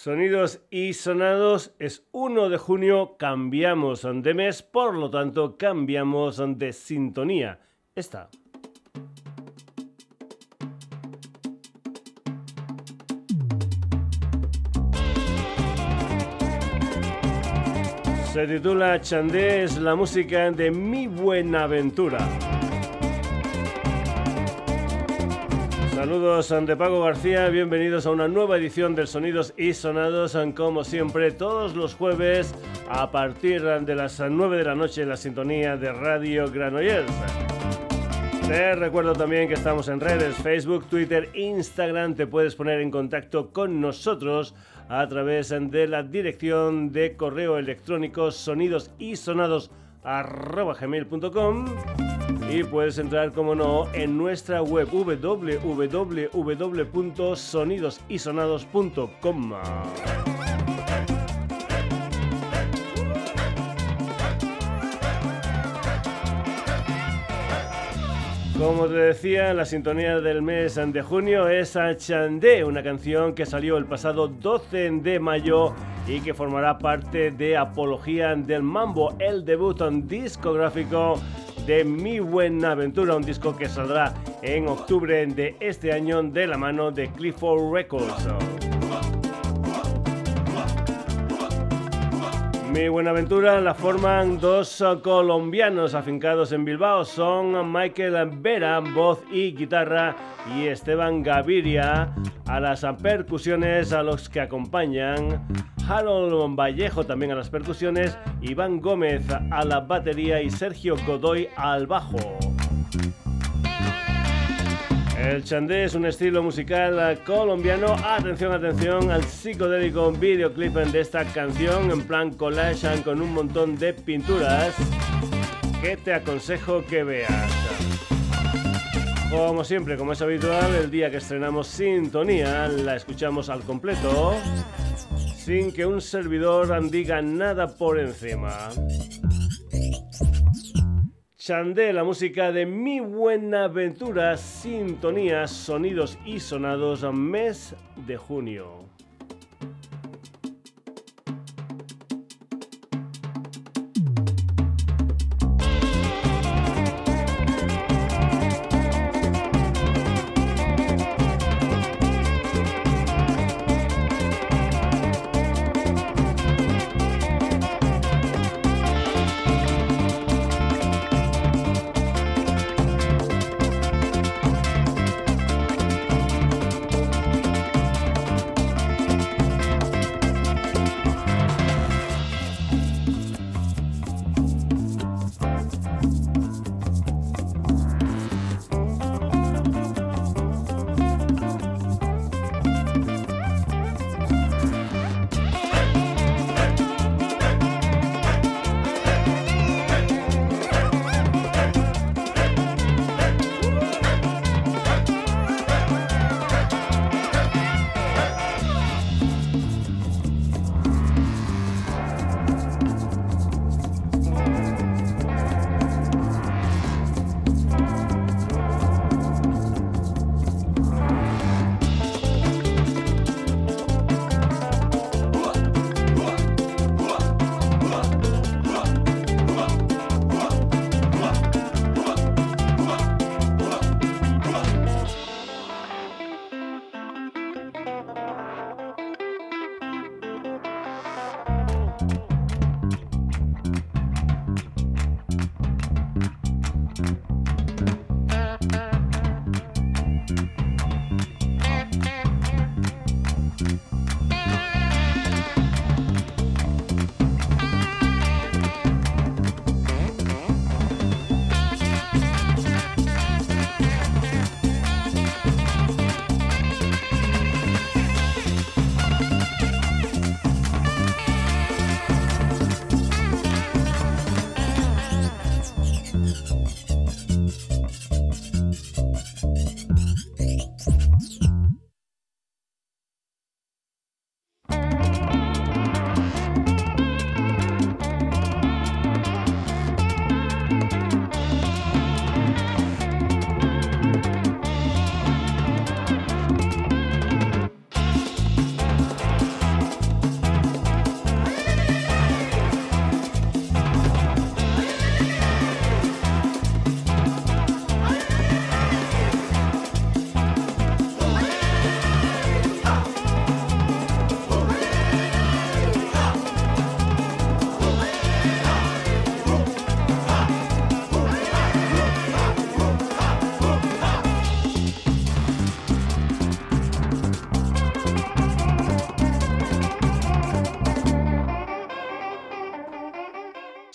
Sonidos y sonados es 1 de junio, cambiamos de mes, por lo tanto cambiamos de sintonía. Esta. Se titula Chandé, es la música de Mi Buenaventura. Saludos ante Pago García, bienvenidos a una nueva edición de Sonidos y Sonados, como siempre todos los jueves a partir de las 9 de la noche en la sintonía de Radio Granollers. Te recuerdo también que estamos en redes, Facebook, Twitter, Instagram, te puedes poner en contacto con nosotros a través de la dirección de correo electrónico sonidos y puedes entrar, como no, en nuestra web www.sonidosysonados.com. Como te decía, la sintonía del mes de junio es a Chandé, una canción que salió el pasado 12 de mayo y que formará parte de Apología del Mambo, el debut discográfico de Mi Buena Aventura, un disco que saldrá en octubre de este año de la mano de Clifford Records. Mi Buenaventura la forman dos colombianos afincados en Bilbao. Son Michael Vera, voz y guitarra, y Esteban Gaviria a las percusiones a los que acompañan. Harold Vallejo también a las percusiones, Iván Gómez a la batería y Sergio Godoy al bajo. El chandé es un estilo musical colombiano. Atención, atención al psicodélico videoclip de esta canción en plan collage con un montón de pinturas que te aconsejo que veas. Como siempre, como es habitual, el día que estrenamos Sintonía la escuchamos al completo sin que un servidor diga nada por encima. Chandé, la música de Mi Buena Aventura, sintonías, sonidos y sonados, mes de junio.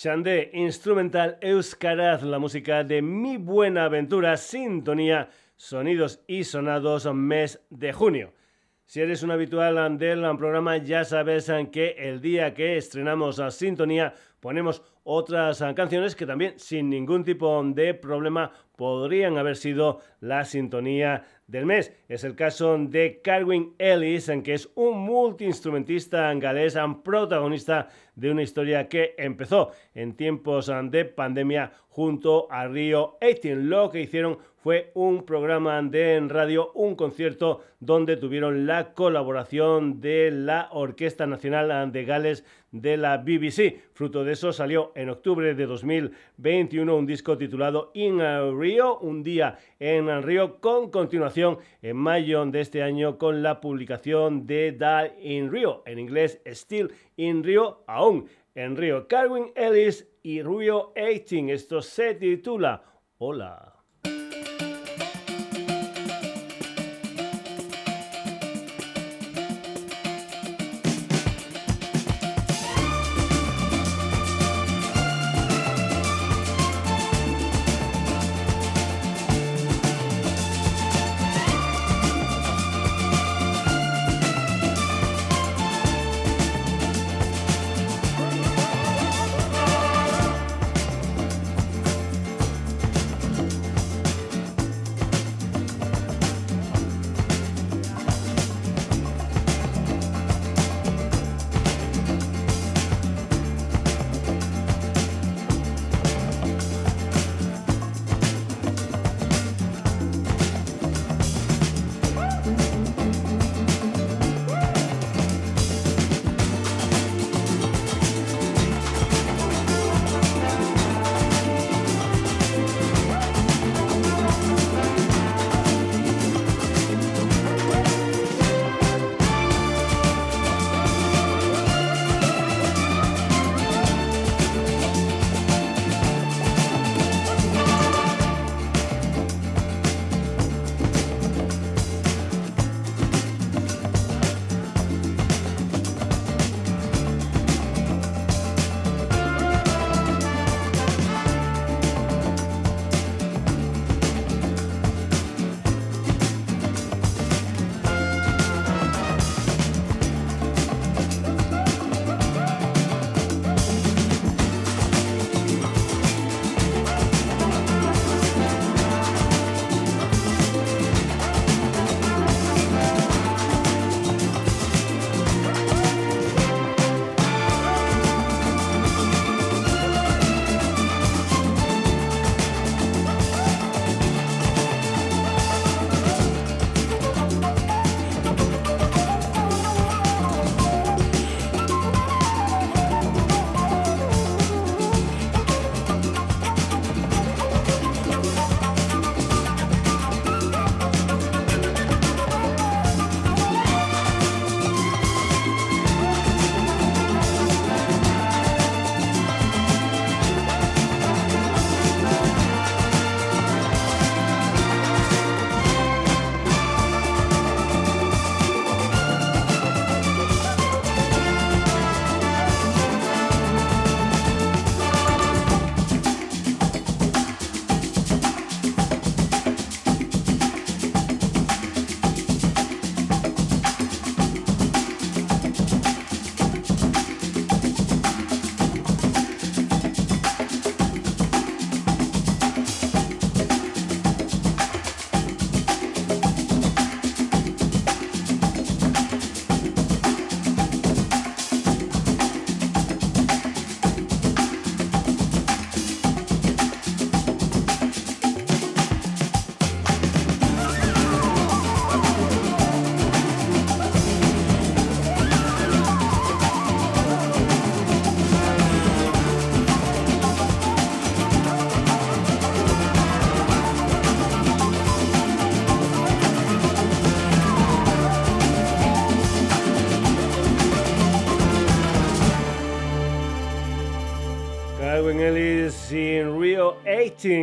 Chandé, instrumental Euskaraz, la música de Mi Buena Aventura, sintonía, sonidos y sonados, mes de junio. Si eres un habitual del programa, ya sabes que el día que estrenamos a Sintonía ponemos otras canciones que también sin ningún tipo de problema podrían haber sido la sintonía del mes. Es el caso de Carwin Ellis, en que es un multiinstrumentista galés, protagonista de una historia que empezó en tiempos de pandemia junto a Rio 18. Lo que hicieron fue un programa de radio, un concierto donde tuvieron la colaboración de la Orquesta Nacional de Gales de la BBC. Fruto de eso salió en octubre de 2021 un disco titulado In Rio, un día en Río, con continuación en mayo de este año con la publicación de Die in Rio, en inglés Still in Rio, aún en Río. Carwin Ellis y Rio 18, esto se titula Hola.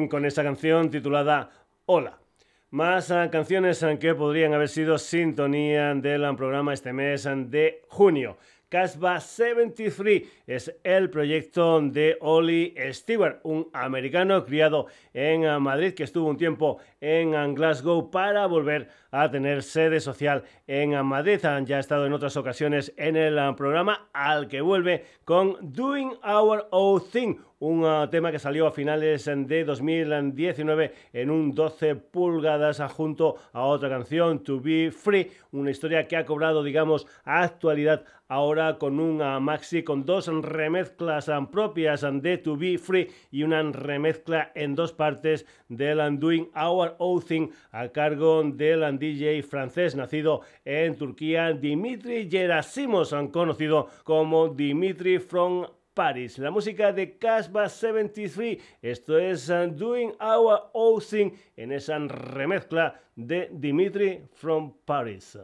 Con esta canción titulada Hola. Más ah, canciones ah, que podrían haber sido sintonía del ah, programa este mes de junio. Casbah 73 es el proyecto de Oli Stewart, un americano criado en Madrid que estuvo un tiempo en Glasgow para volver a tener sede social en Madrid. Ya ha estado en otras ocasiones en el programa al que vuelve con Doing Our Own Thing, un uh, tema que salió a finales de 2019 en un 12 pulgadas junto a otra canción, To Be Free, una historia que ha cobrado, digamos, actualidad ahora con un maxi con dos remezclas propias de To Be Free y una remezcla en dos partes del Doing Our Own Thing a cargo del DJ francés nacido en Turquía, Dimitri Gerasimos, conocido como Dimitri from Paris. La música de Casbah 73. Esto es uh, Doing Our Own Thing en esa remezcla de Dimitri from Paris.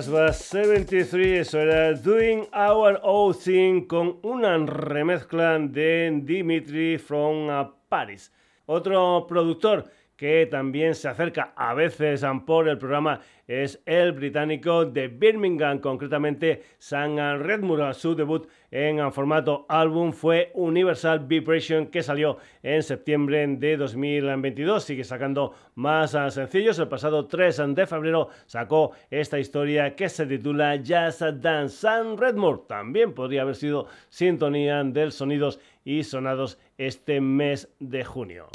Hasba 73, eso era Doing Our Own Thing con una remezcla de Dimitri from Paris. Otro productor que también se acerca a veces por el programa es el británico de Birmingham, concretamente Sam Redmore. Su debut en formato álbum fue Universal Vibration, que salió en septiembre de 2022. Sigue sacando más sencillos. El pasado 3 de febrero sacó esta historia que se titula Jazz Dance. Sam Redmore también podría haber sido sintonía del sonidos y sonados este mes de junio.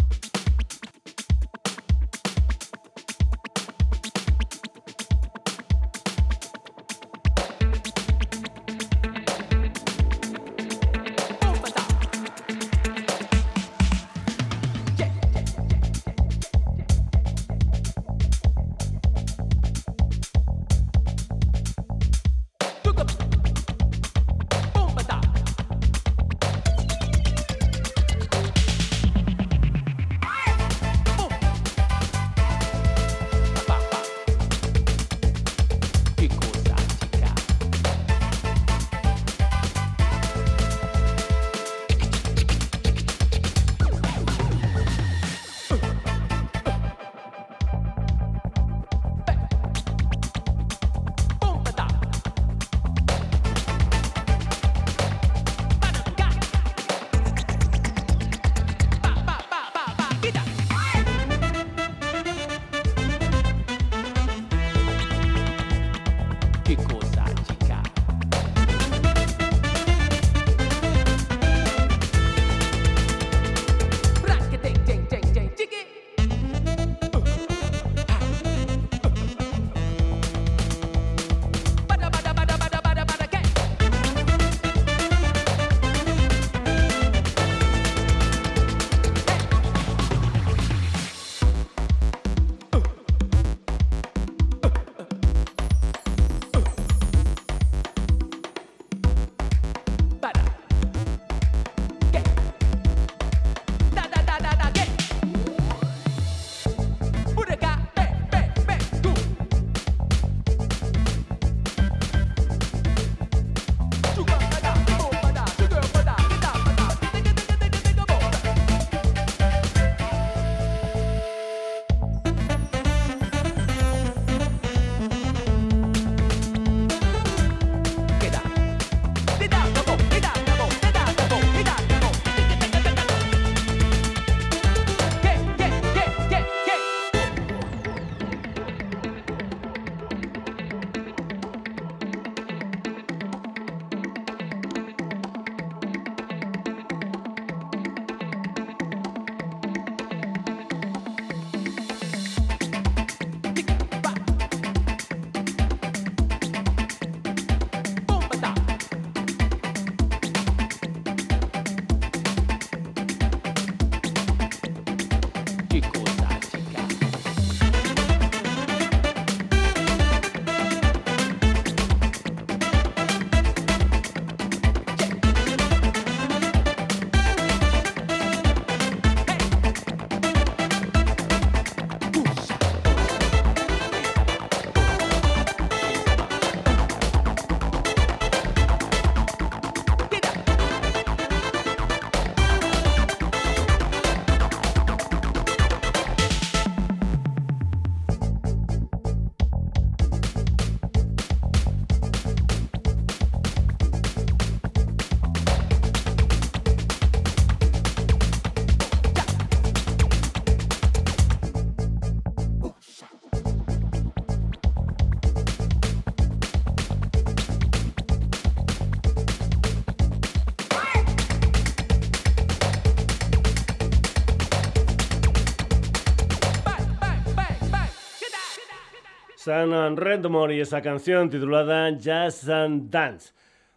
San Redmore y esa canción titulada Jazz and Dance.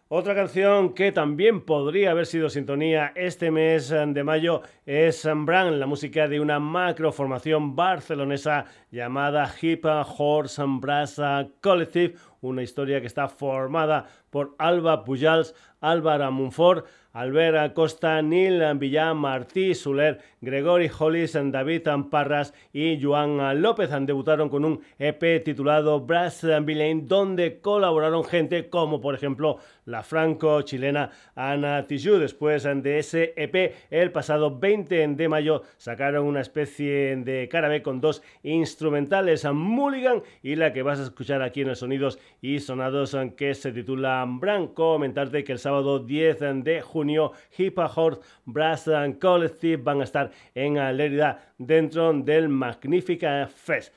Otra canción que también podría haber sido sintonía este mes de mayo es Brand, la música de una macroformación barcelonesa llamada Hip Horse Brass Collective, una historia que está formada por Alba Pujals, Álvaro Munfort, Albert Acosta, Neil Villán, Martí Soler, Gregory Hollis, David Parras y Joan López debutaron con un EP titulado Brass Villain, donde colaboraron gente como por ejemplo la franco-chilena Ana Tijoux. Después de ese EP, el pasado 20 de mayo sacaron una especie de cara con dos instrumentales, Mulligan y la que vas a escuchar aquí en los sonidos y sonados que se titula Comentarte que el sábado 10 de junio Hip Hop Brass Collective van a estar en Lérida dentro del Magnífica Fest.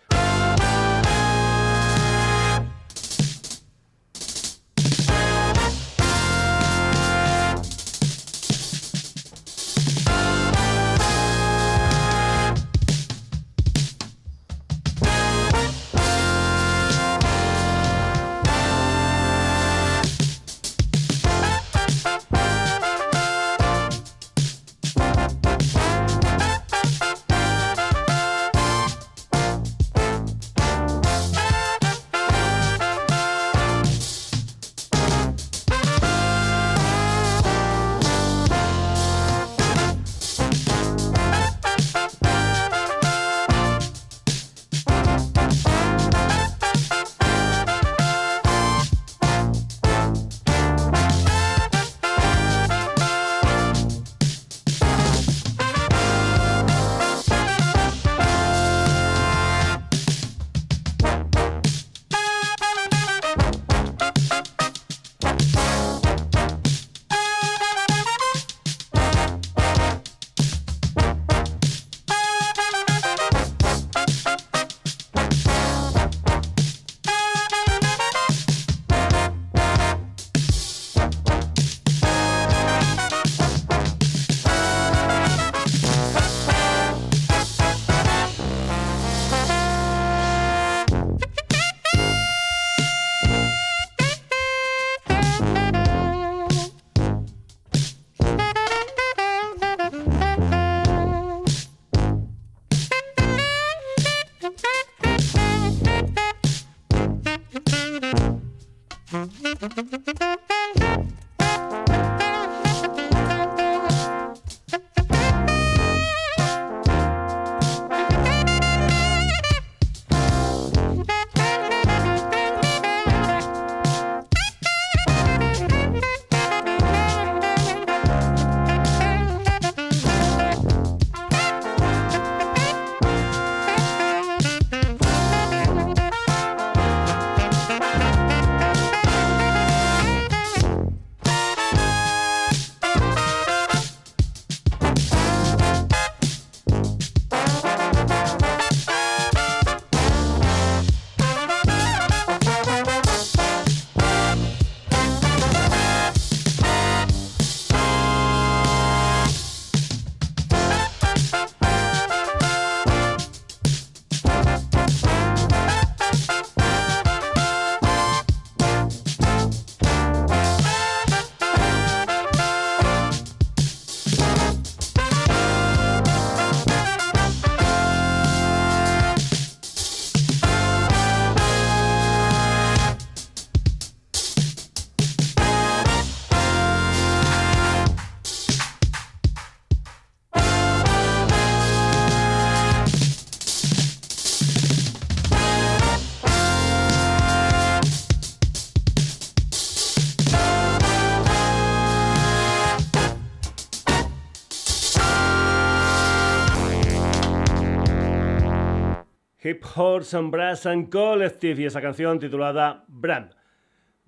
Horse and Brass and Collective y esa canción titulada Brand.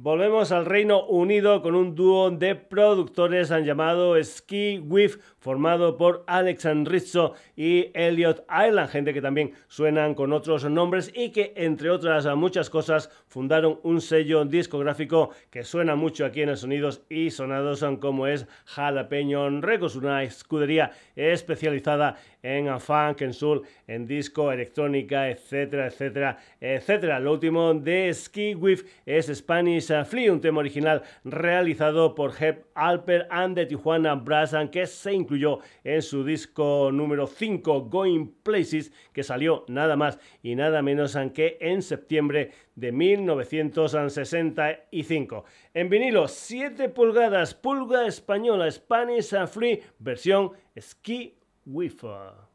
Volvemos al Reino Unido con un dúo de productores han llamado Ski With, formado por Alex Rizzo y Elliot Island, gente que también suenan con otros nombres y que, entre otras muchas cosas, fundaron un sello discográfico que suena mucho aquí en el Sonidos y Sonados, como es Jalapeño Records, una escudería especializada en funk, en soul, en disco, electrónica, etcétera, etcétera, etcétera. Lo último de Ski With es Spanish Flea, un tema original realizado por Hep Alper and the Tijuana Brass, que se incluyó en su disco número 5, Going Places, que salió nada más y nada menos que en septiembre de 1965. En vinilo, 7 pulgadas, pulga española, Spanish Free, versión Ski Wifa.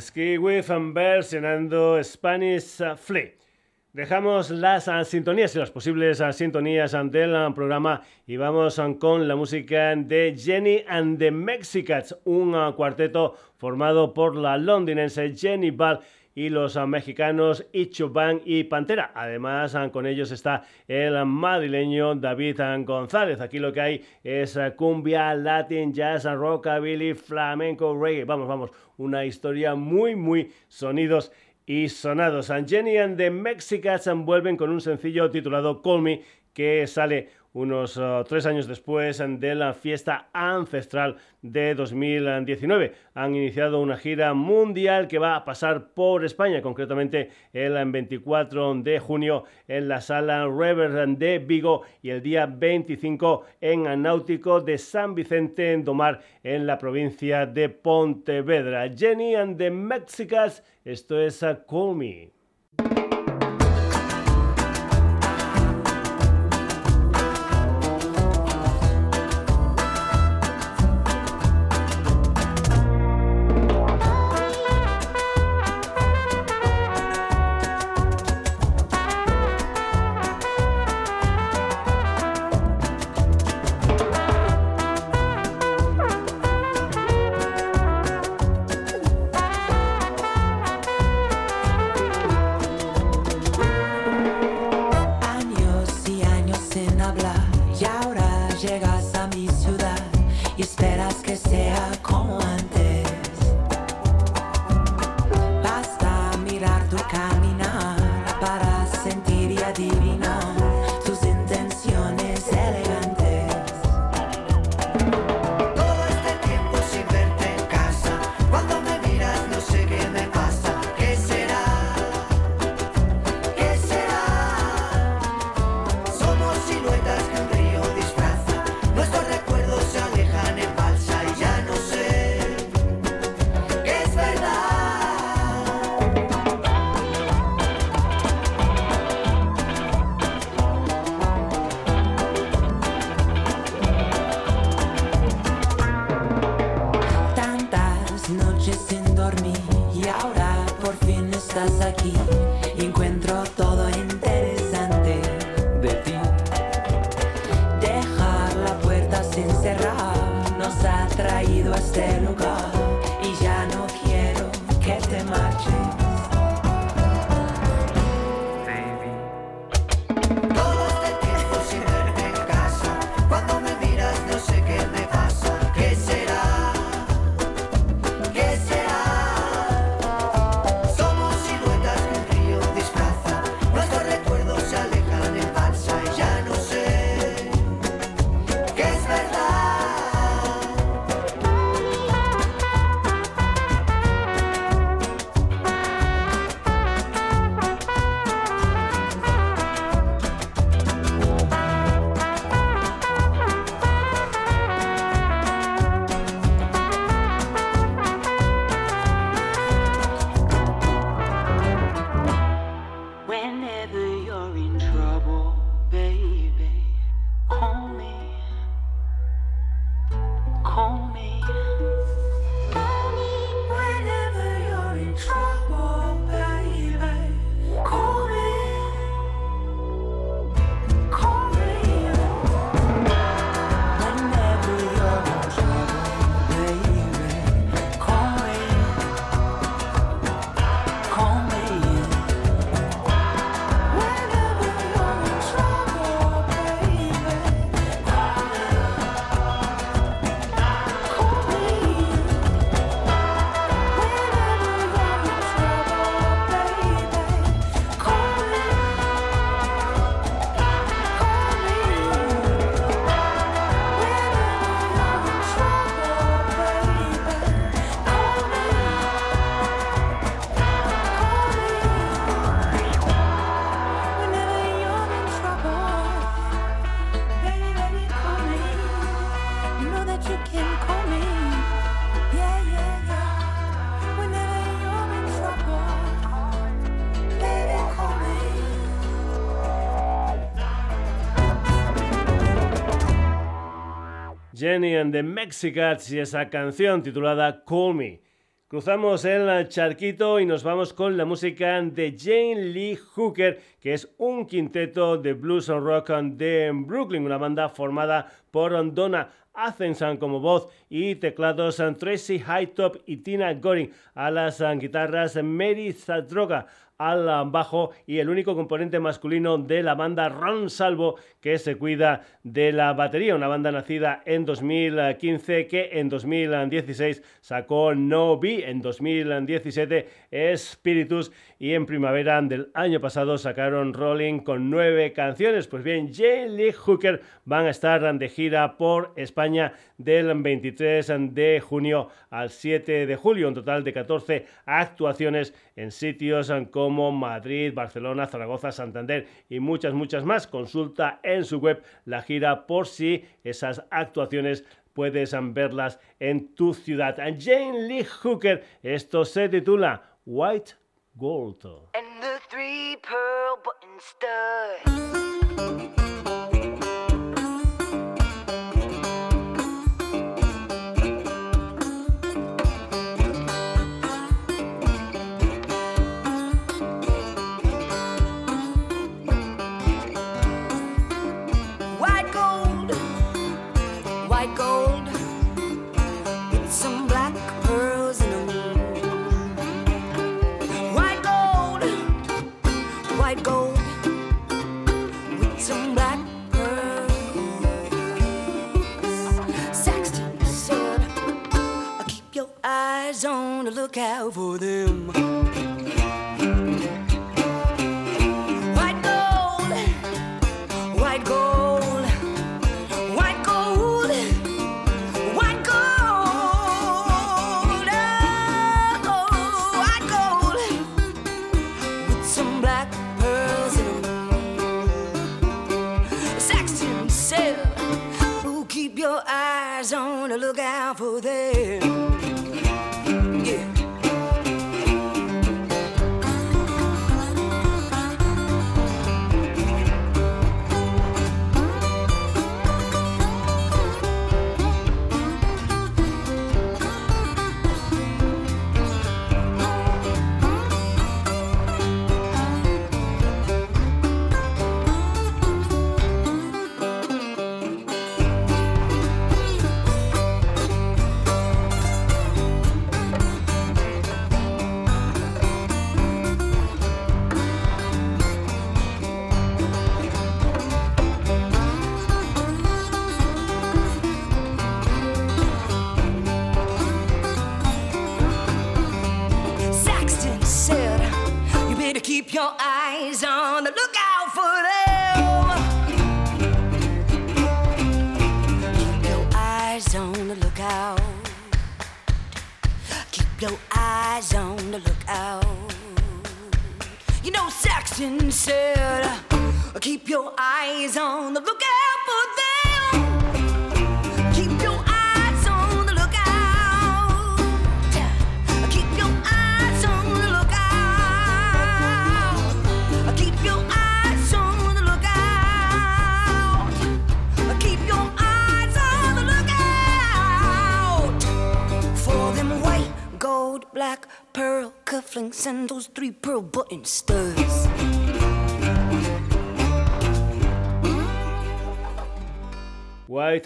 Ski with versionando Spanish Flea. Dejamos las ah, sintonías y las posibles ah, sintonías del ah, programa y vamos con la música de Jenny and the Mexicats, un cuarteto formado por la londinense Jenny Ball y los mexicanos Ichuban y Pantera. Además, con ellos está el madrileño David González. Aquí lo que hay es cumbia, latin, jazz, rockabilly, flamenco, reggae. Vamos, vamos, una historia muy, muy sonidos y sonados. And Jenny and the Mexicans vuelven con un sencillo titulado Call Me que sale unos uh, tres años después de la fiesta ancestral de 2019. Han iniciado una gira mundial que va a pasar por España, concretamente el 24 de junio en la sala Rever de Vigo y el día 25 en Náutico de San Vicente en Domar en la provincia de Pontevedra. Jenny and the Mexicas, esto es a uh, Call Me. And the Mexicats y esa canción titulada Call Me. Cruzamos el charquito y nos vamos con la música de Jane Lee Hooker, que es un quinteto de blues and rock de Brooklyn, una banda formada por Donna Athenson como voz y teclados Tracy Hightop y Tina Goring, a las guitarras Mary Zadroga, al bajo y el único componente masculino de la banda Ron Salvo que se cuida de la batería, una banda nacida en 2015 que en 2016 sacó No Be, en 2017 Spiritus y en primavera del año pasado sacaron Rolling con nueve canciones. Pues bien, Jay Lee Hooker van a estar de gira por España del 23 de junio al 7 de julio, un total de 14 actuaciones en sitios como Madrid, Barcelona, Zaragoza, Santander y muchas, muchas más. Consulta en su web la gira por si esas actuaciones puedes verlas en tu ciudad. Jane Lee Hooker, esto se titula White gold. And the three pearl button studs. To look out for them.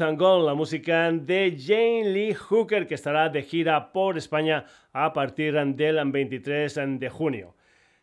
La música de Jane Lee Hooker, que estará de gira por España a partir del 23 de junio.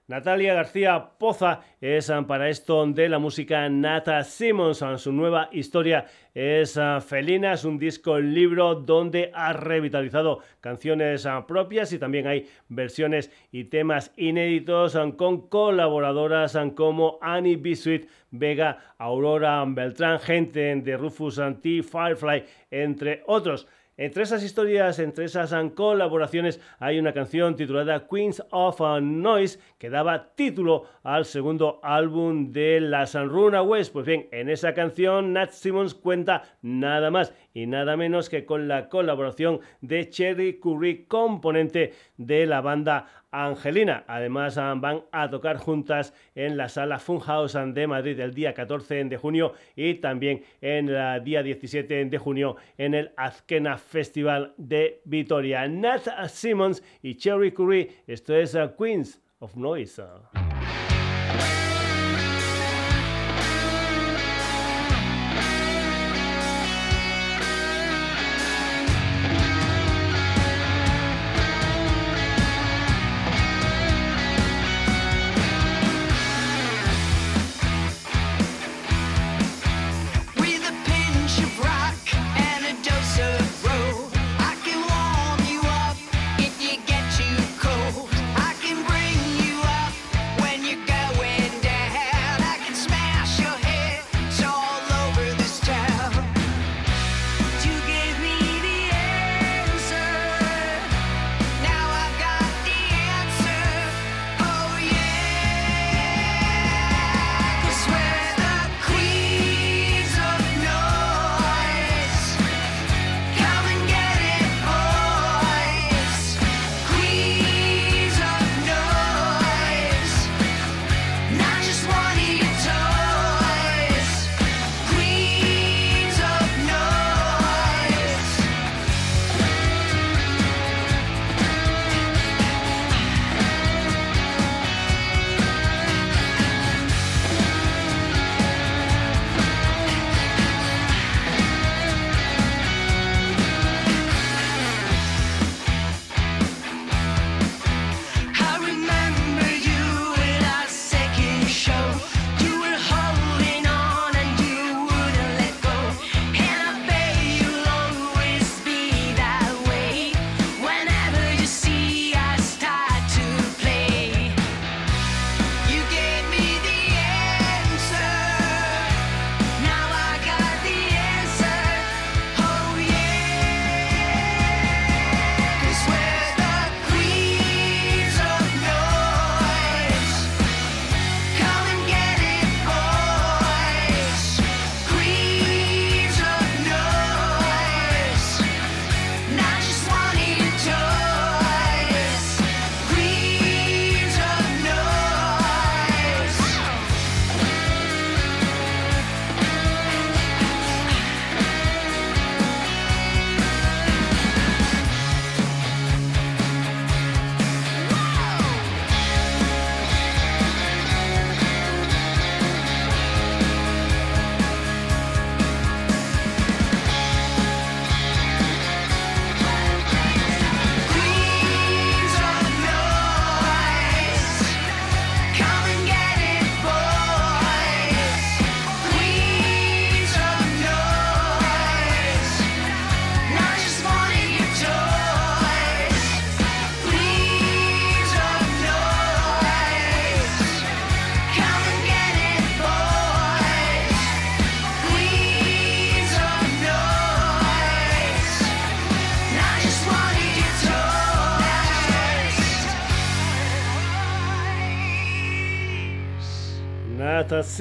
Natalia García Poza es ah, para esto de la música Nata Simmons. Ah, su nueva historia es ah, Felina, es un disco libro donde ha revitalizado canciones propias y también hay versiones y temas inéditos con colaboradoras como Annie Bisuit, Vega, Aurora Beltrán, gente de Rufus T, Firefly, entre otros. Entre esas historias, entre esas colaboraciones, hay una canción titulada Queens of Noise que daba título al segundo álbum de las Runaways. Pues bien, en esa canción Nat Simmons cuenta nada más y nada menos que con la colaboración de Cherry Curry, componente de la banda Angelina. Además, ah, van a tocar juntas en la sala Funhouse de Madrid el día 14 de junio y también en el día 17 de junio en el Azkena Festival de Vitoria. Nat Simmons y Cherry Curry, esto es ah, Queens of Noise.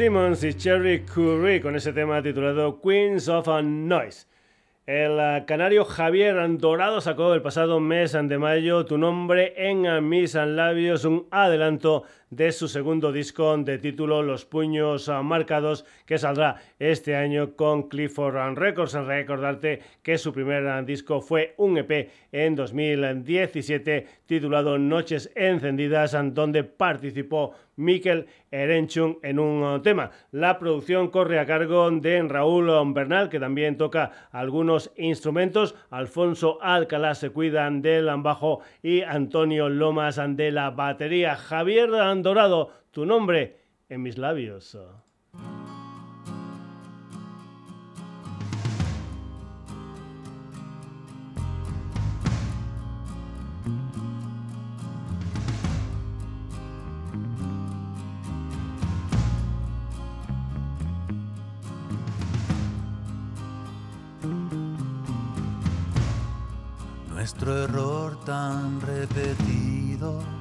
Simmons y Cherry Curry con ese tema titulado Queens of Noise. El eh, canario Javier Dorado sacó el pasado mes de mayo tu nombre en mis labios, un adelanto de su segundo disco de título Los puños marcados que saldrá este año con Clifford Records. Recordarte que su primer disco fue un EP en 2017 titulado Noches Encendidas donde participó Mikel Erenchun en un tema. La producción corre a cargo de Raúl Bernal que también toca algunos instrumentos. Alfonso Alcalá se cuidan del bajo y Antonio Lomas de la batería. Javier dorado tu nombre en mis labios. Nuestro error tan repetido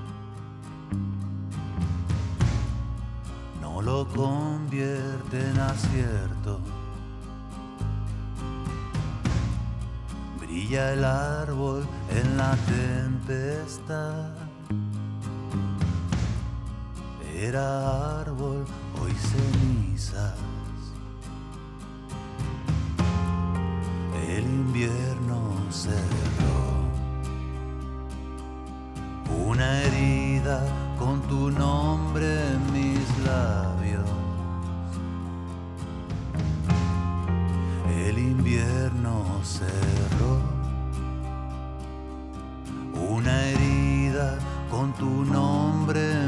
lo convierte en acierto. Brilla el árbol en la tempestad. Era árbol, hoy cenizas. El invierno cerró. Una herida con tu nombre en mis labios. El invierno cerró una herida con tu nombre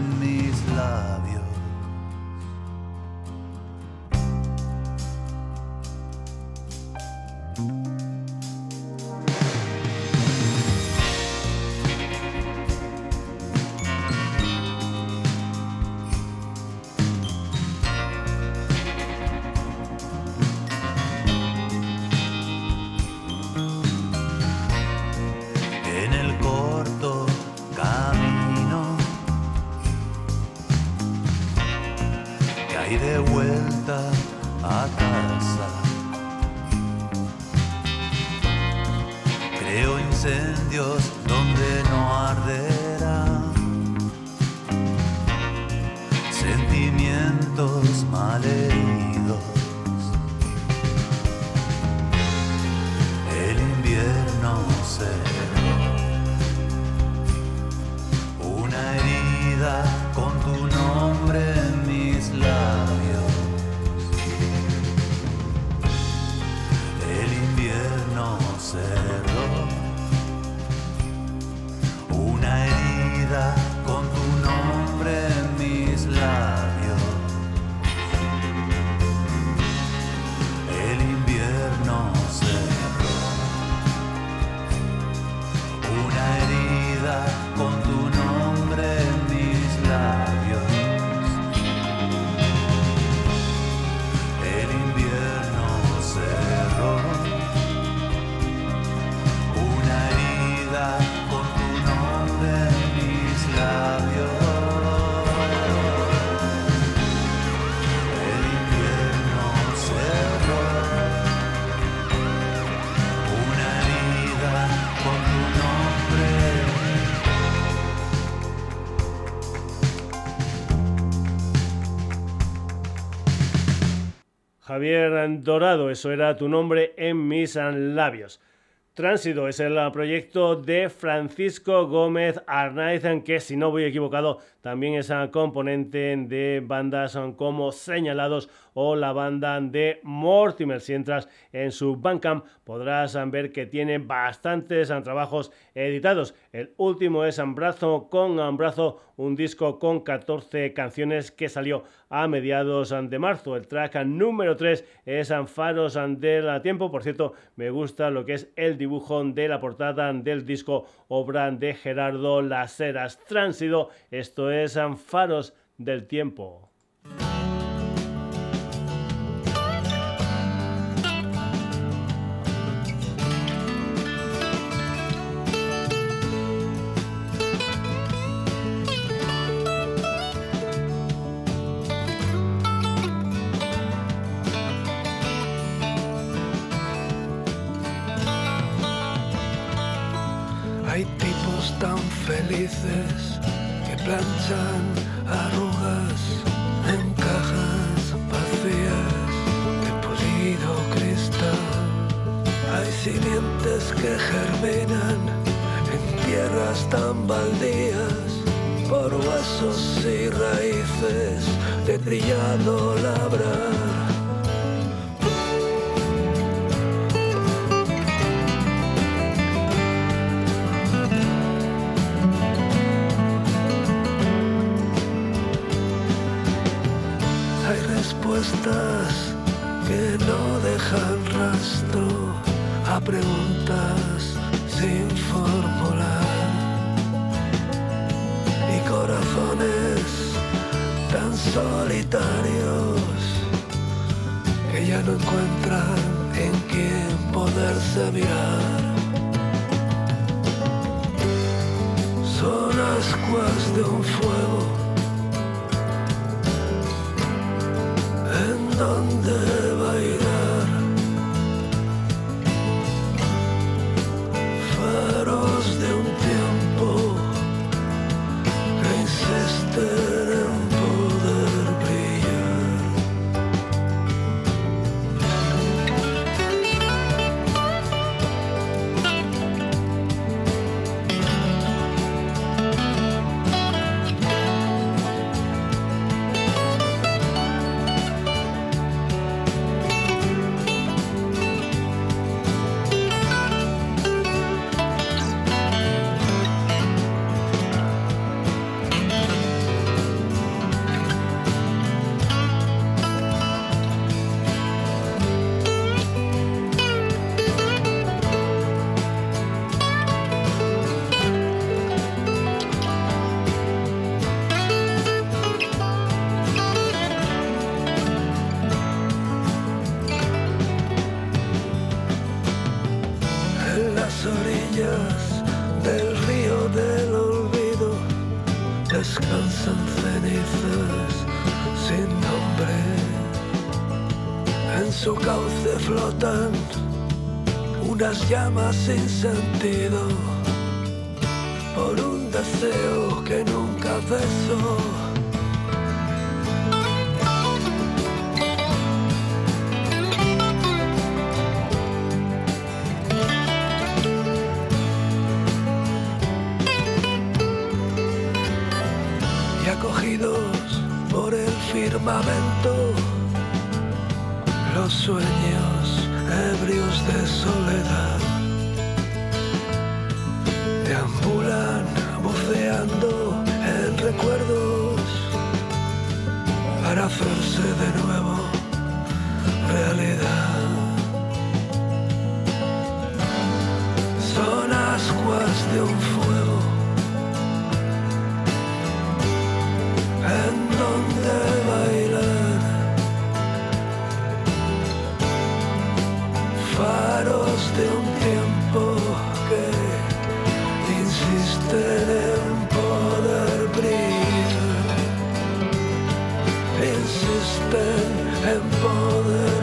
Javier Dorado, eso era tu nombre en mis labios. Tránsito es el proyecto de Francisco Gómez Arnaiz, que si no voy equivocado también es componente de bandas como Señalados o la banda de Mortimer. Si entras en su Bandcamp podrás ver que tiene bastantes trabajos editados. El último es Ambrazo con Ambrazo, un disco con 14 canciones que salió a mediados de marzo. El track número 3 es Faros del Tiempo. Por cierto, me gusta lo que es el dibujo de la portada del disco obra de Gerardo Las Heras. Tránsito, esto es Faros del Tiempo. Felices que planchan arrugas en cajas vacías de pulido cristal. Hay simientes que germinan en tierras tan baldías por huesos y raíces de trillado labrar. Llamas sin sentido por un deseo que nunca cesó. Y acogidos por el firmamento, los sueños ebrios de soledad. En recuerdos para hacerse de nuevo realidad. Son ascuas de un fuego en donde bailar. faros de un tiempo que insisten en happen and bother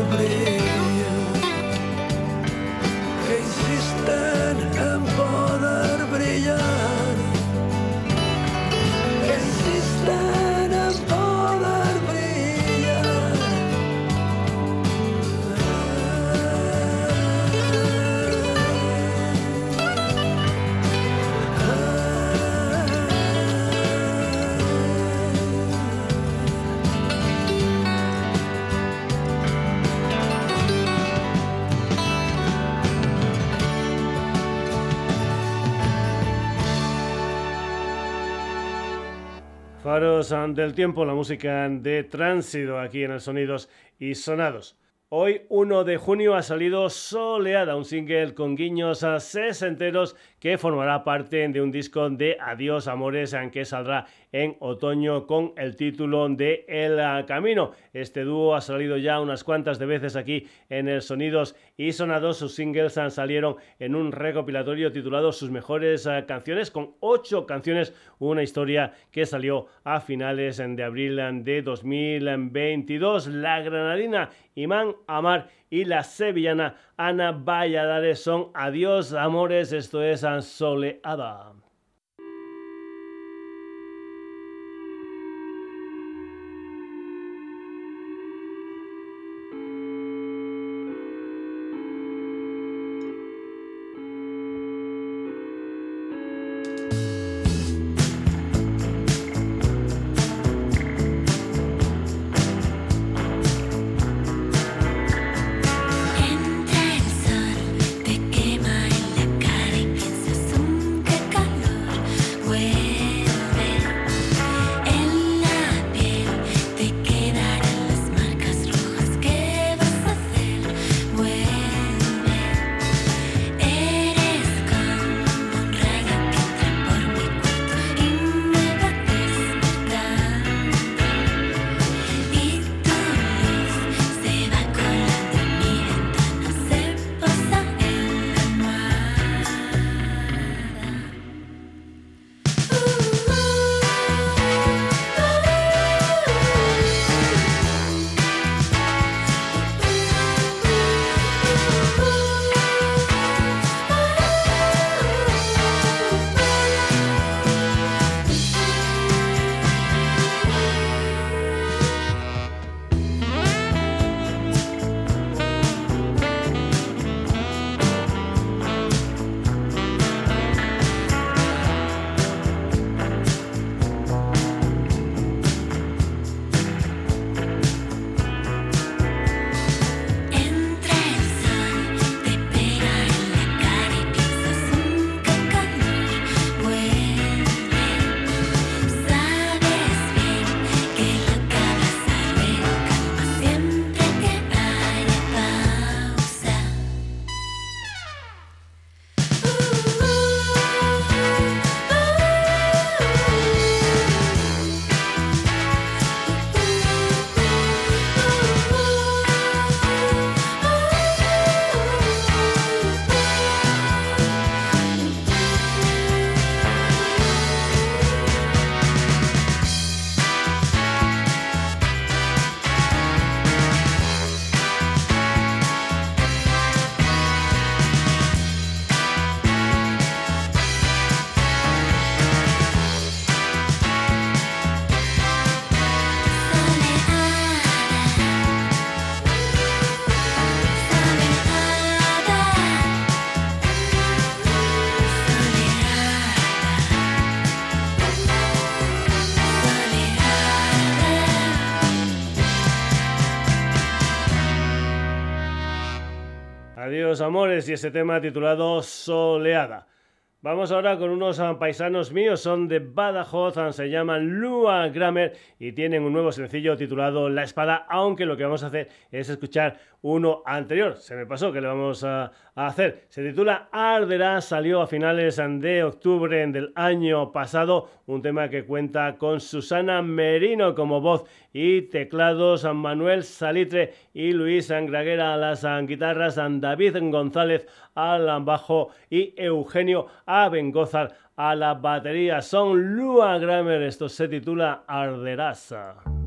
Faros del tiempo, la música de tránsito aquí en el Sonidos y Sonados. Hoy, 1 de junio, ha salido Soleada, un single con guiños a sesenteros que formará parte de un disco de Adiós Amores, que saldrá en otoño con el título de El Camino. Este dúo ha salido ya unas cuantas de veces aquí en el Sonidos y Sonados. Sus singles salieron en un recopilatorio titulado Sus mejores eh, canciones, con ocho canciones, una historia que salió a finales de abril de 2022. La granadina Imán Amar y la sevillana Ana Valladares son Adiós Amores, esto es Soleada. Amores y ese tema titulado Soleada. Vamos ahora con unos paisanos míos, son de Badajoz, se llaman Lua Grammer y tienen un nuevo sencillo titulado La Espada, aunque lo que vamos a hacer es escuchar uno anterior. Se me pasó que le vamos a, hacer. Se titula Arderá, salió a finales de octubre del año pasado, un tema que cuenta con Susana Merino como voz y teclados, Manuel Salitre y Luis Angraguera a las guitarras, David González al bajo y Eugenio Abengozar a la batería. Son Lua Grammer, esto se titula Arderasa.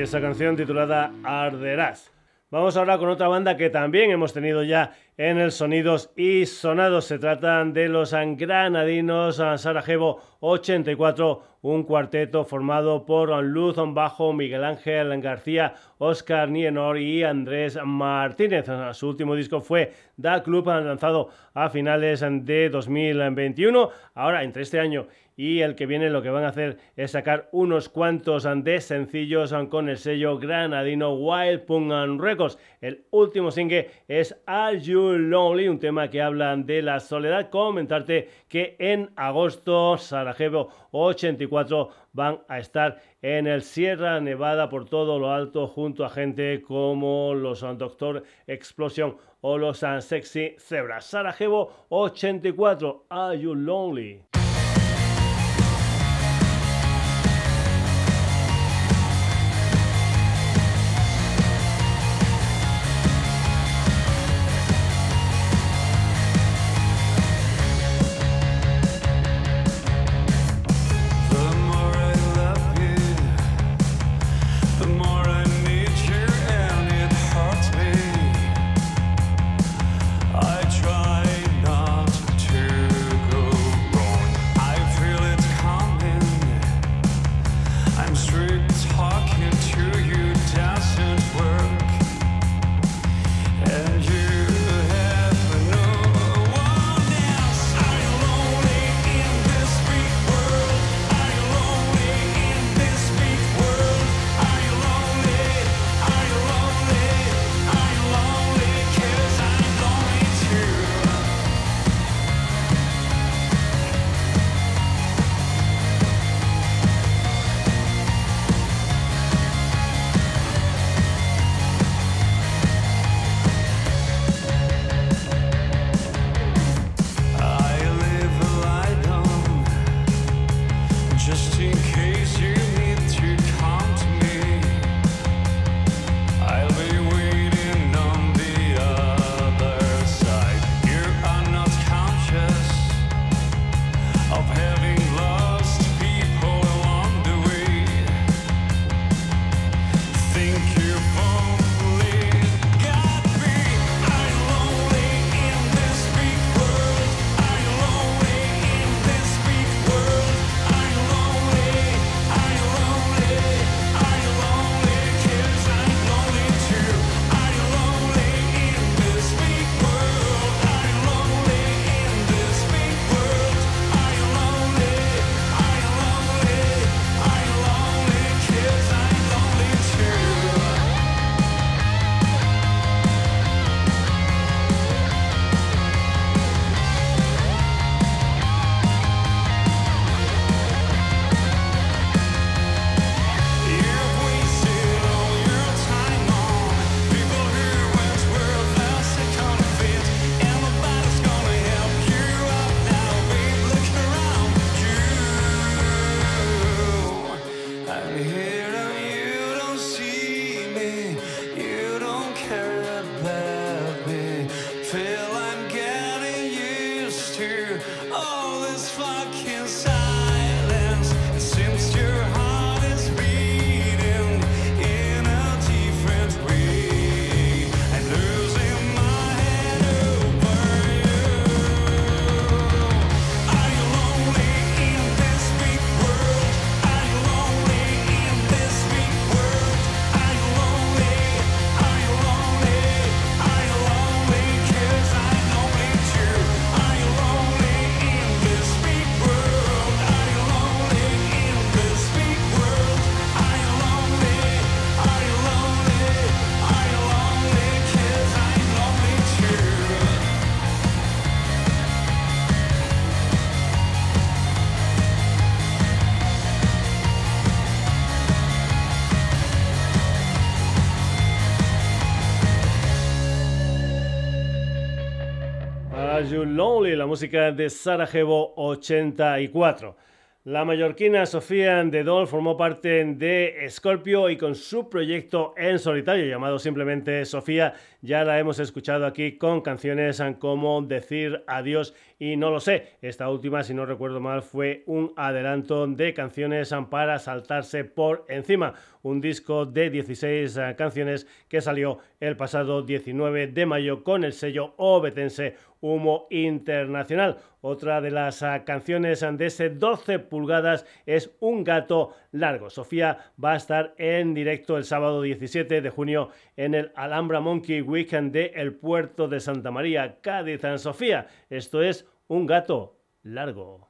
Y esa canción titulada Arderás. Vamos ahora con otra banda que también hemos tenido ya en el Sonidos y Sonados. Se tratan de los granadinos Sarajevo 84, un cuarteto formado por Luz Bajo, Miguel Ángel García, Oscar Nienor y Andrés Martínez. Su último disco fue Da Club, lanzado a finales de 2021. Ahora, entre este año y el que viene lo que van a hacer es sacar unos cuantos de sencillos con el sello granadino Wild Punk Records. El último single es Are You Lonely, un tema que habla de la soledad. Comentarte que en agosto Sarajevo 84 van a estar en el Sierra Nevada por todo lo alto junto a gente como los Doctor Explosion o los Sexy Zebras. Sarajevo 84, Are You Lonely? Lonely, la música de Sarajevo 84. La mallorquina Sofía Dedol formó parte de Scorpio y con su proyecto en solitario llamado simplemente Sofía ya la hemos escuchado aquí con canciones como Decir Adiós y no lo sé. Esta última, si no recuerdo mal, fue un adelanto de canciones para saltarse por encima. Un disco de 16 eh, canciones que salió el pasado 19 de mayo con el sello obetense Humo Internacional. Otra de las ah, canciones de ese 12 pulgadas es Un gato largo. Sofía va a estar en directo el sábado 17 de junio en el Alhambra Monkey Weekend de El Puerto de Santa María, Cádiz, en Sofía. Esto es Un gato largo.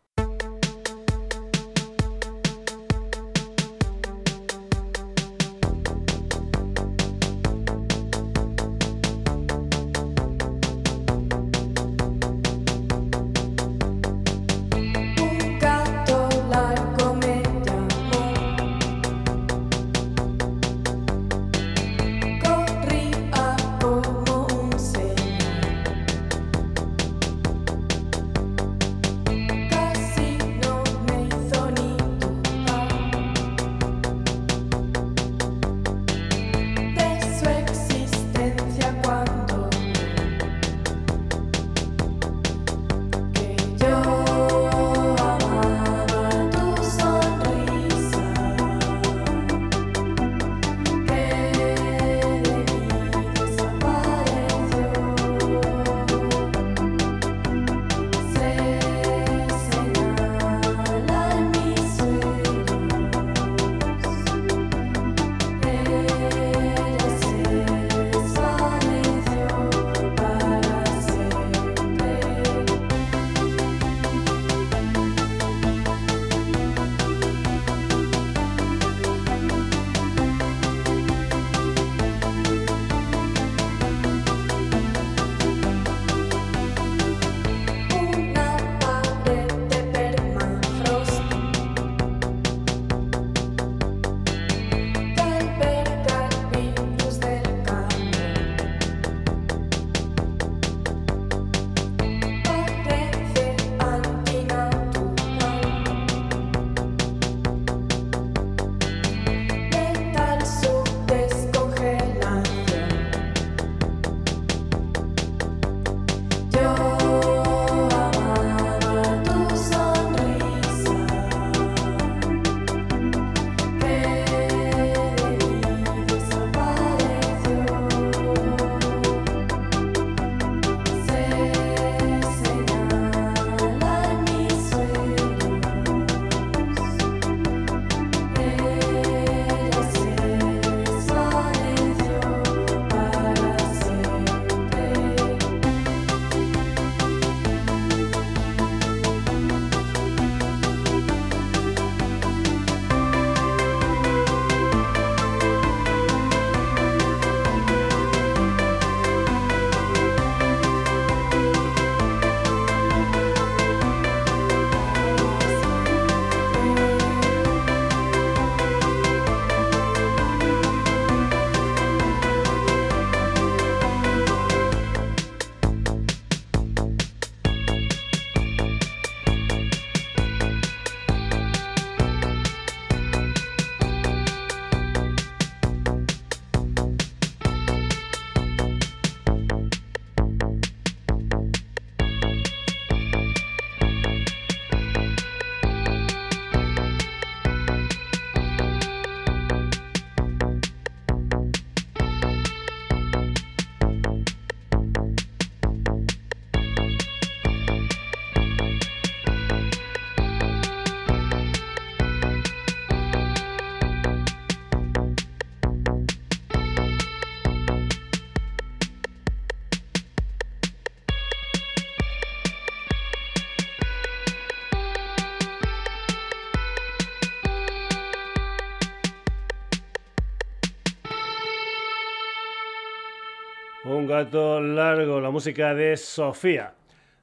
Gato largo, la música de Sofía.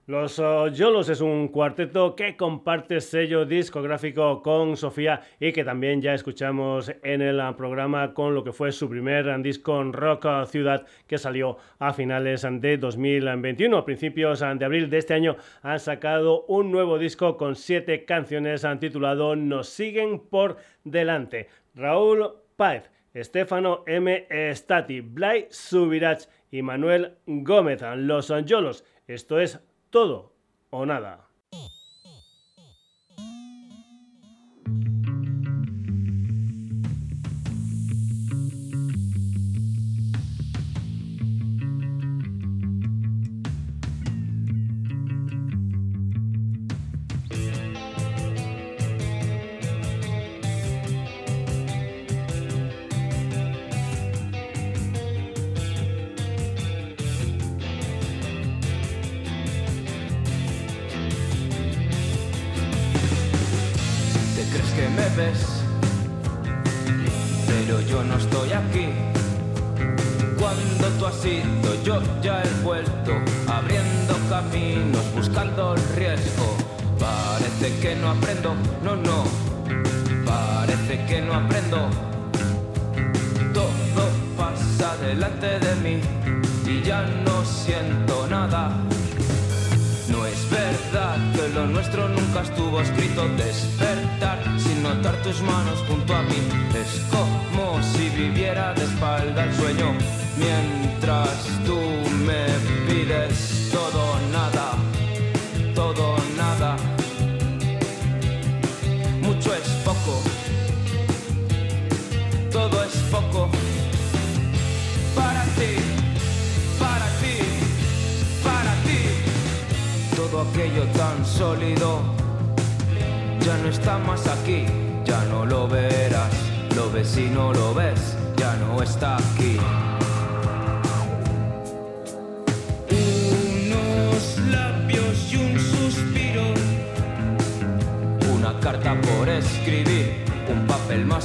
Los Yolos es un cuarteto que comparte sello discográfico con Sofía y que también ya escuchamos en el programa con lo que fue su primer disco en Rock Ciudad que salió a finales de 2021. A principios de abril de este año han sacado un nuevo disco con siete canciones titulado Nos siguen por delante. Raúl Páez, Estefano M. Stati, Blay Subirach y Manuel Gómez, Los Angelos. Esto es todo o nada.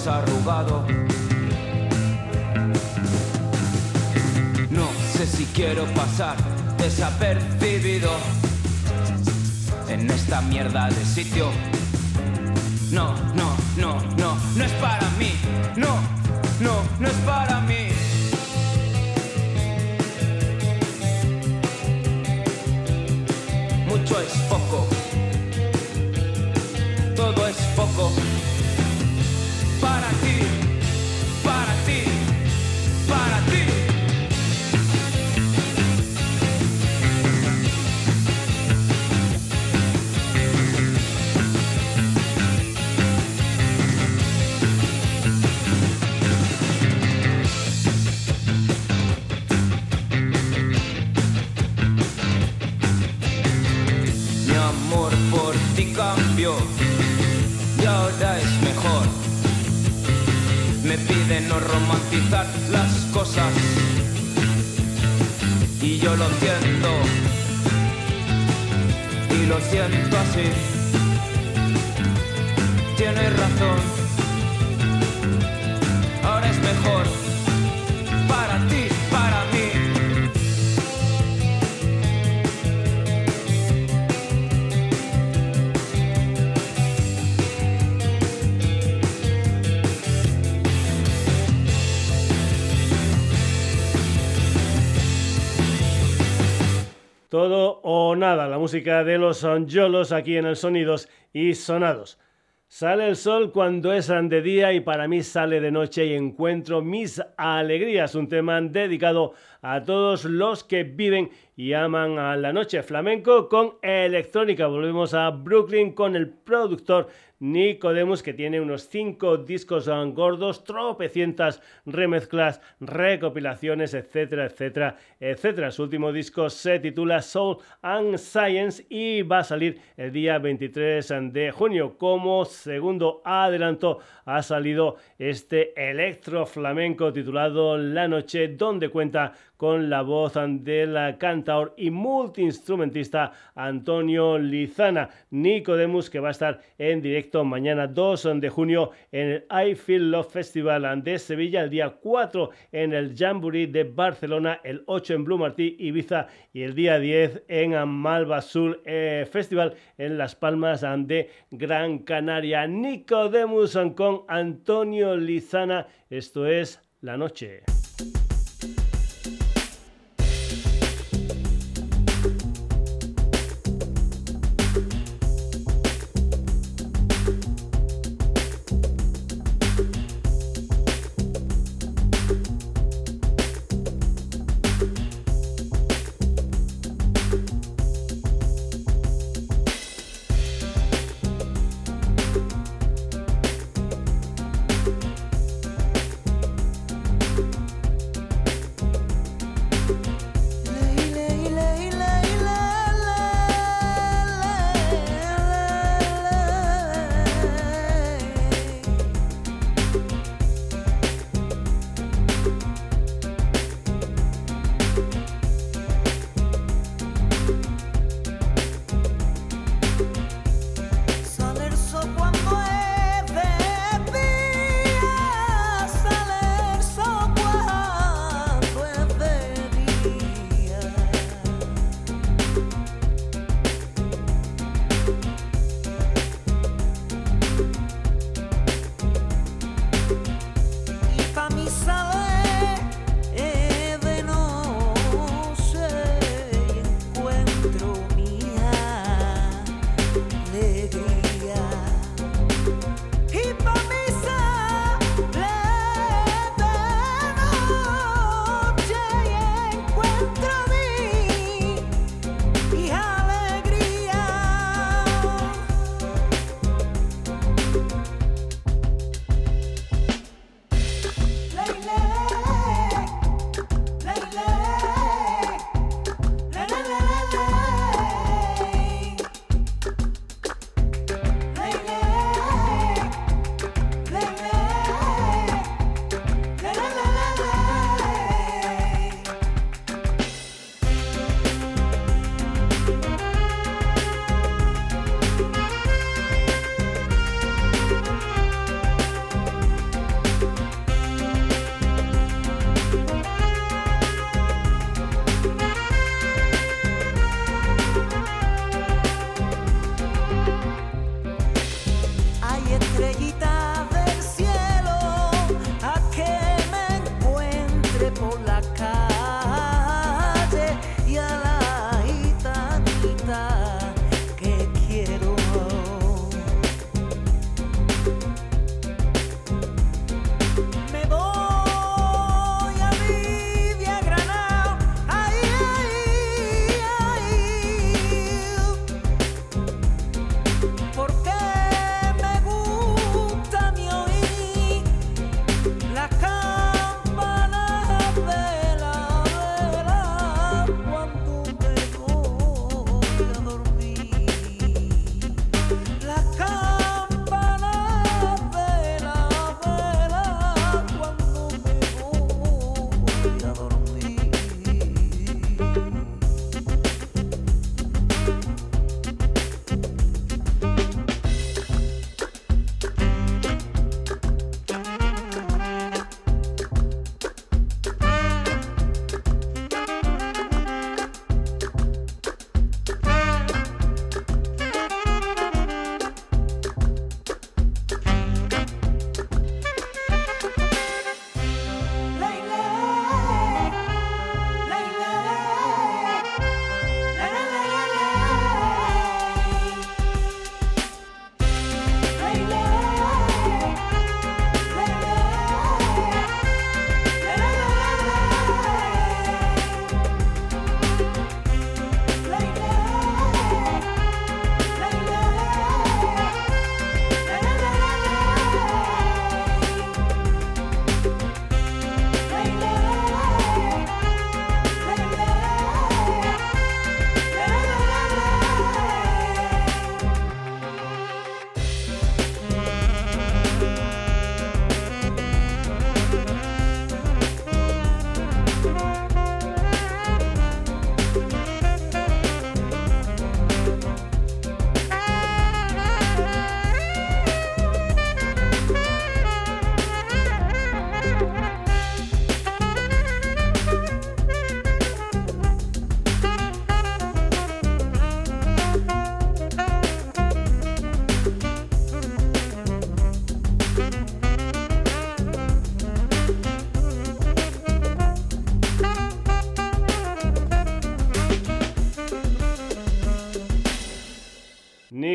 desarrugado. No sé si quiero pasar desapercibido en esta mierda de sitio. No, no, no, no, no es para mí. No, no, no es para mí. Mucho es poco. Todo es poco. faith. Música de los Yolos aquí en el Sonidos y Sonados. Sale el sol cuando es de día y para mí sale de noche y encuentro mis alegrías. Un tema dedicado a todos los que viven y aman a la noche. Flamenco con electrónica. Volvemos a Brooklyn con el productor Nicodemus, que tiene unos cinco discos gordos, tropecientas remezclas, recopilaciones, etcétera, etcétera, etcétera. Su último disco se titula Soul and Science y va a salir el día 23 de junio. Como segundo adelanto ha salido este electro flamenco titulado La Noche, donde cuenta con la voz del cantaor y multiinstrumentista Antonio Lizana. Nicodemus, que va a estar en directo mañana 2 de junio en el I Feel Love Festival de Sevilla, el día 4 en el Jamboree de Barcelona, el 8 en Blue Martí, Ibiza y el día 10 en Malva Sur eh, Festival en Las Palmas de Gran Canaria. Nicodemus con Antonio Lizana. Esto es La Noche.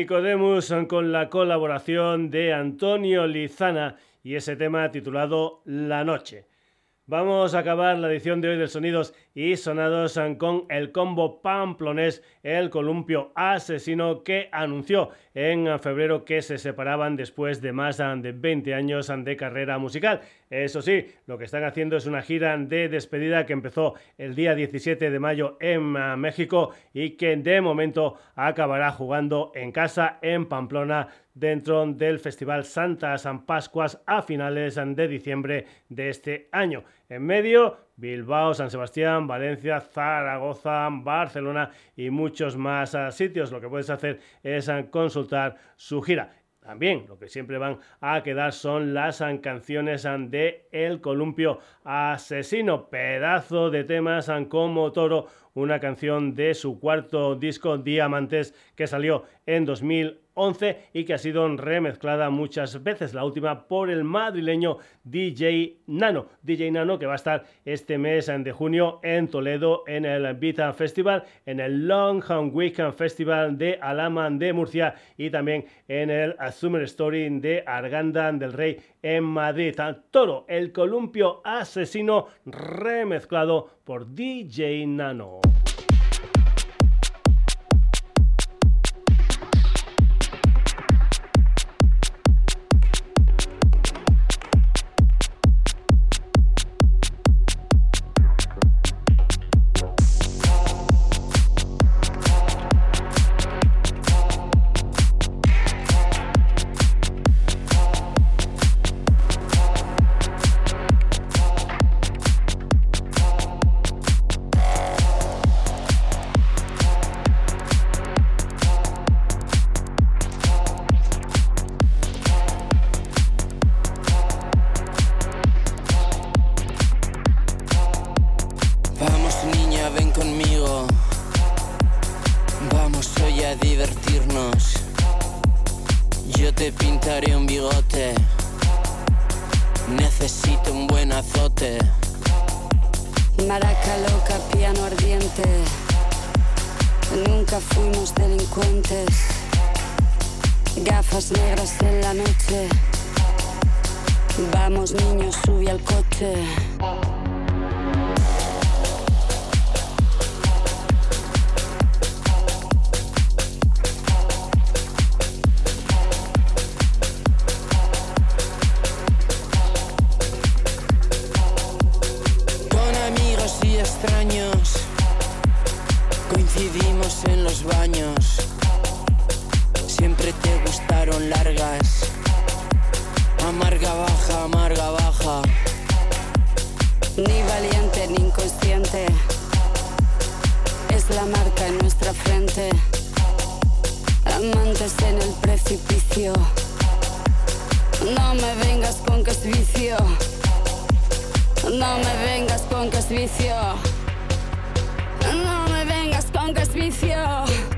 Con la colaboración de Antonio Lizana y ese tema titulado La Noche. Vamos a acabar la edición de hoy de Sonidos y Sonados con el combo pamplonés, el columpio asesino que anunció en febrero que se separaban después de más de 20 años de carrera musical. Eso sí, lo que están haciendo es una gira de despedida que empezó el día 17 de mayo en México y que de momento acabará jugando en casa en Pamplona dentro del Festival Santa San Pascuas a finales de diciembre de este año. En medio, Bilbao, San Sebastián, Valencia, Zaragoza, Barcelona y muchos más ah, sitios. Lo que puedes hacer es ah, consultar su gira. También lo que siempre van a quedar son las ah, canciones de El Columpio Asesino, pedazo de temas como Toro, una canción de su cuarto disco Diamantes que salió en 2000 11 y que ha sido remezclada muchas veces, la última por el madrileño DJ Nano. DJ Nano que va a estar este mes de junio en Toledo en el Vita Festival, en el Long Weekend Festival de Alama de Murcia y también en el Summer Story de Arganda del Rey en Madrid. Toro, el columpio asesino remezclado por DJ Nano. No me vengas con que es. No me vengas con que es vicio. No me vengas con que es.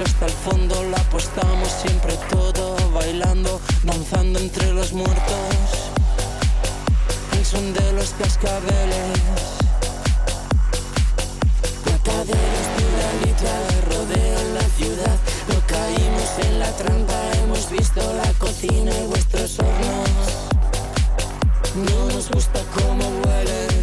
Hasta el fondo, la apostamos siempre todo, bailando, danzando entre los muertos, el son de los cascabeles. Mataderos de rodean la ciudad, no caímos en la trampa, hemos visto la cocina y vuestros hornos. No nos gusta cómo huelen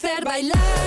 hacer bailar.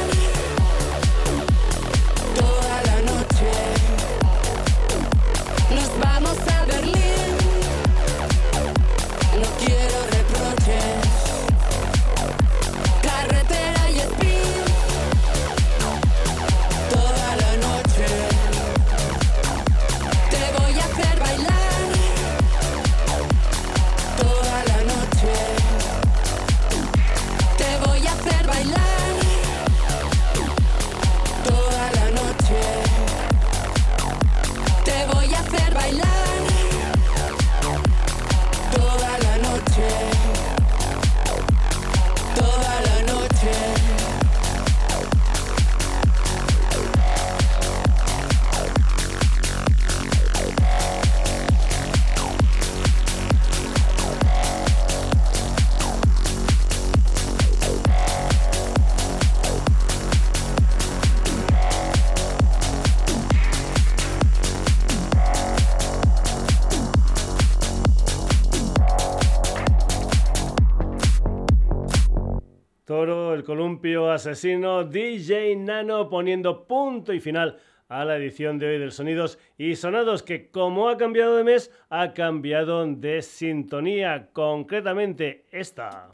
Asesino DJ Nano poniendo punto y final a la edición de hoy del Sonidos y Sonados que como ha cambiado de mes ha cambiado de sintonía, concretamente esta.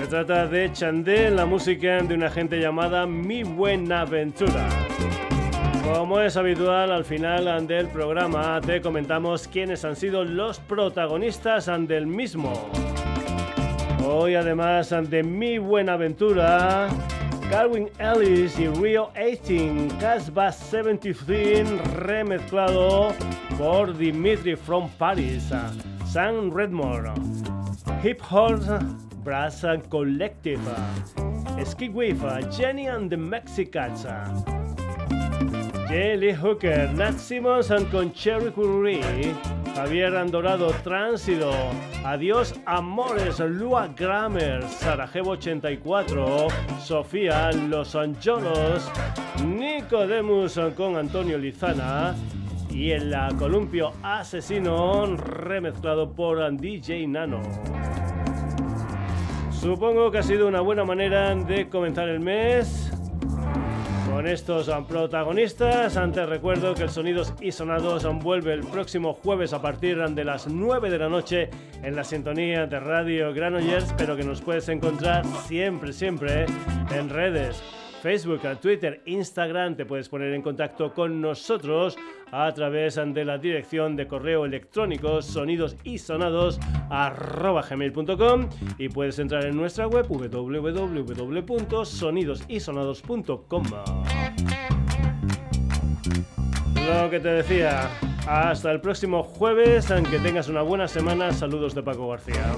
Se trata de Chandé, la música de una gente llamada Mi Buena Aventura. Como es habitual, al final del programa te comentamos quiénes han sido los protagonistas del mismo. Hoy, además de Mi Buena Aventura, Calvin Ellis y Rio 18, Casbah 73, remezclado por Dimitri from Paris, Sam Redmore, Hip Hop Brass Collective, Ski Jenny and the Mexicans. Jelly Hooker, Nat Simmons con Cherry Curry, Javier Andorado, Tránsito, Adiós Amores, Lua Grammer, Sarajevo 84, Sofía, Los Ancholos, Nicodemus con Antonio Lizana y el Columpio Asesino remezclado por DJ Nano. Supongo que ha sido una buena manera de comenzar el mes con estos protagonistas. Antes recuerdo que el Sonidos y Sonados vuelve el próximo jueves a partir de las 9 de la noche en la sintonía de Radio Granollers, pero que nos puedes encontrar siempre, siempre en redes Facebook, Twitter, Instagram. Te puedes poner en contacto con nosotros a través de la dirección de correo electrónico sonidos y y puedes entrar en nuestra web www.sonidosysonados.com. Lo que te decía, hasta el próximo jueves, aunque tengas una buena semana, saludos de Paco García.